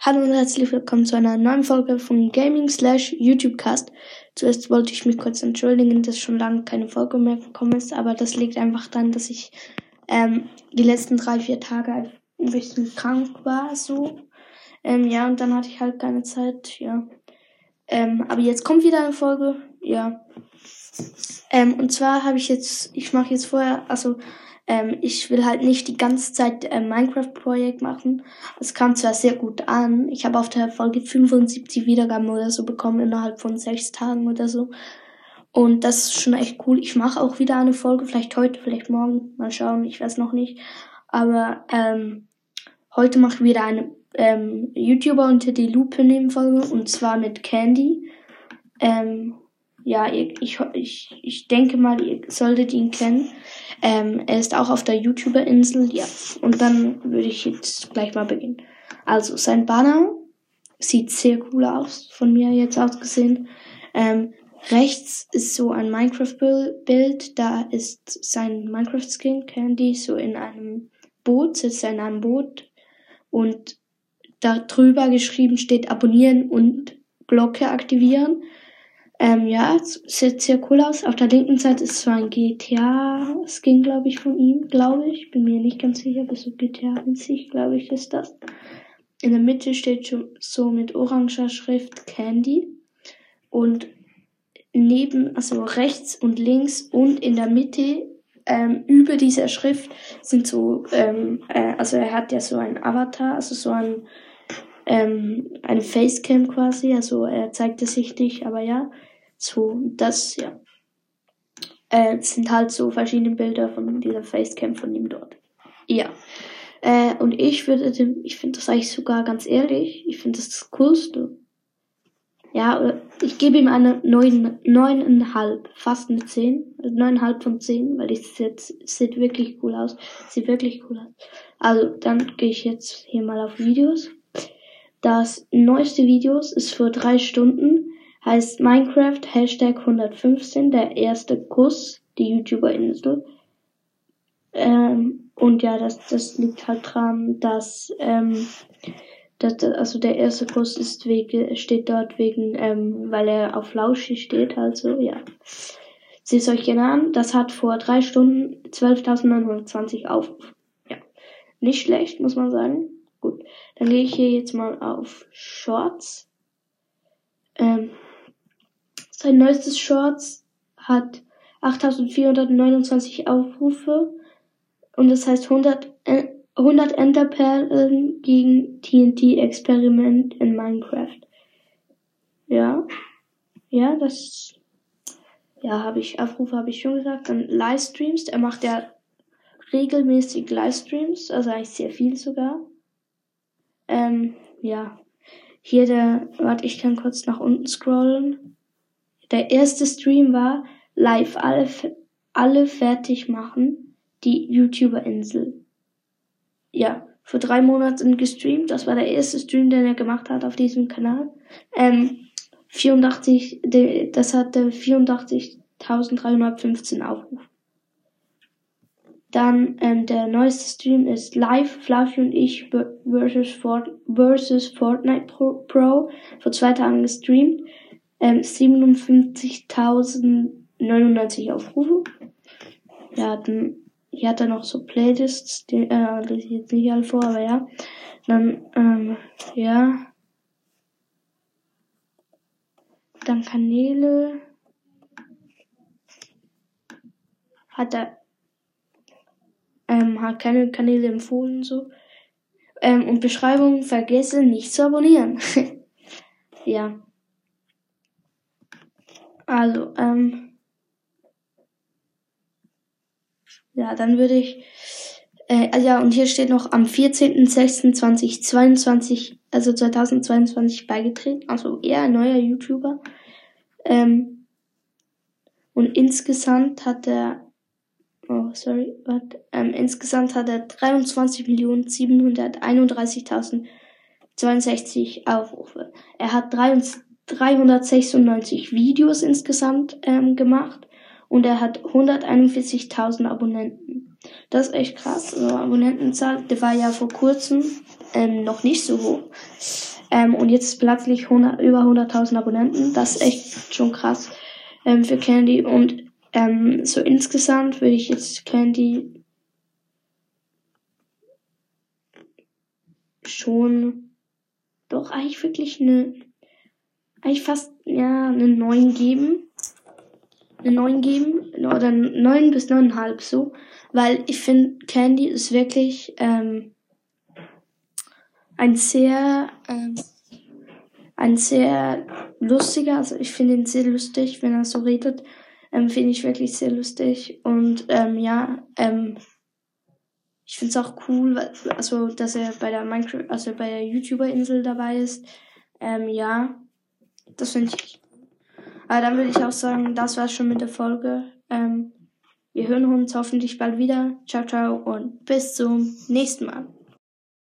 Hallo und herzlich willkommen zu einer neuen Folge von Gaming slash YouTubecast. Zuerst wollte ich mich kurz entschuldigen, dass schon lange keine Folge mehr gekommen ist, aber das liegt einfach daran, dass ich ähm, die letzten drei, vier Tage ein bisschen krank war, so. Ähm, ja, und dann hatte ich halt keine Zeit, ja. Ähm, aber jetzt kommt wieder eine Folge, ja. Ähm, und zwar habe ich jetzt, ich mache jetzt vorher, also ähm, ich will halt nicht die ganze Zeit ein Minecraft-Projekt machen. Es kam zwar sehr gut an. Ich habe auf der Folge 75 Wiedergaben oder so bekommen innerhalb von sechs Tagen oder so. Und das ist schon echt cool. Ich mache auch wieder eine Folge, vielleicht heute, vielleicht morgen. Mal schauen, ich weiß noch nicht. Aber ähm, heute mache ich wieder eine ähm, YouTuber unter die Lupe nehmen Folge und zwar mit Candy. Ähm, ja, ich, ich, ich denke mal, ihr solltet ihn kennen. Ähm, er ist auch auf der YouTuber-Insel, ja. Und dann würde ich jetzt gleich mal beginnen. Also, sein Banner sieht sehr cool aus, von mir jetzt aus gesehen. Ähm, rechts ist so ein Minecraft-Bild, da ist sein Minecraft-Skin, Candy, so in einem Boot, sitzt er in einem Boot und da drüber geschrieben steht abonnieren und Glocke aktivieren. Ähm, ja, sieht sehr cool aus. Auf der linken Seite ist so ein GTA-Skin, glaube ich, von ihm, glaube ich. Bin mir nicht ganz sicher, aber so GTA in sich, glaube ich, ist das. In der Mitte steht schon so mit oranger Schrift Candy. Und neben, also rechts und links und in der Mitte ähm, über dieser Schrift sind so, ähm, äh, also er hat ja so ein Avatar, also so ein ähm, eine Facecam quasi, also er zeigt es sich nicht, aber ja, so, das, ja. Äh, sind halt so verschiedene Bilder von dieser Facecam von ihm dort. Ja. Äh, und ich würde dem, ich finde das eigentlich sogar ganz ehrlich, ich finde das das Coolste. Ja, ich gebe ihm eine neun, neuneinhalb, fast eine zehn, also neuneinhalb von zehn, weil ich jetzt sieht wirklich cool aus, sieht wirklich cool aus. Also dann gehe ich jetzt hier mal auf Videos. Das neueste Videos ist für drei Stunden heißt Minecraft Hashtag 115, der erste Kuss, die YouTuber-Insel. Ähm, und ja, das, das liegt halt dran, dass, ähm, dass, also der erste Kuss ist wegen, steht dort wegen, ähm, weil er auf Lauschi steht, also ja. Seht es euch gerne an, das hat vor drei Stunden 12.920 Aufrufe. Ja. Nicht schlecht, muss man sagen. Gut. Dann gehe ich hier jetzt mal auf Shorts. Ähm, sein neuestes Shorts hat 8429 Aufrufe und das heißt 100, 100 Enderperlen gegen TNT-Experiment in Minecraft. Ja, ja, das, ja, habe ich, Aufrufe habe ich schon gesagt. Dann Livestreams, er macht ja regelmäßig Livestreams, also eigentlich sehr viel sogar. Ähm, ja, hier der, warte, ich kann kurz nach unten scrollen. Der erste Stream war live alle, alle fertig machen, die YouTuber-Insel. Ja, vor drei Monaten gestreamt. Das war der erste Stream, den er gemacht hat auf diesem Kanal. Ähm, 84, das hatte 84.315 Aufrufe. Dann ähm, der neueste Stream ist Live, Fluffy und ich versus, Fort, versus Fortnite Pro, Pro vor zwei Tagen gestreamt ähm, 57.099 Aufrufe. Ja, dann, hier hat er noch so Playlists, die, äh, lese ich jetzt nicht alle vor, aber ja. Dann, ähm, ja. Dann Kanäle. Hat er, ähm, hat keine Kanäle empfohlen, so. Ähm, und Beschreibung, vergesse nicht zu abonnieren. ja. Also, ähm, ja, dann würde ich, äh, ah ja, und hier steht noch am 14.06.2022, also 2022 beigetreten, also eher ein neuer YouTuber. Ähm, und insgesamt hat er, oh, sorry, warte, ähm, insgesamt hat er 23.731.062 Aufrufe. Er hat 23 396 Videos insgesamt ähm, gemacht und er hat 141.000 Abonnenten. Das ist echt krass. Also Abonnentenzahl, der war ja vor kurzem, ähm, noch nicht so hoch. Ähm, und jetzt plötzlich 100, über 100.000 Abonnenten. Das ist echt schon krass ähm, für Candy. Und ähm, so insgesamt würde ich jetzt Candy schon doch eigentlich wirklich eine, eigentlich fast, ja, eine 9 geben. Eine 9 geben, oder 9 bis 9,5 so. Weil ich finde, Candy ist wirklich, ähm, ein sehr, ähm, ein sehr lustiger, also ich finde ihn sehr lustig, wenn er so redet, ähm, finde ich wirklich sehr lustig und ähm, ja, ähm, ich finde es auch cool, also dass er bei der Minecraft, also bei der YouTuber-Insel dabei ist. Ähm, ja, das finde ich. Aber dann würde ich auch sagen, das war's schon mit der Folge. Ähm, wir hören uns hoffentlich bald wieder. Ciao, ciao und bis zum nächsten Mal.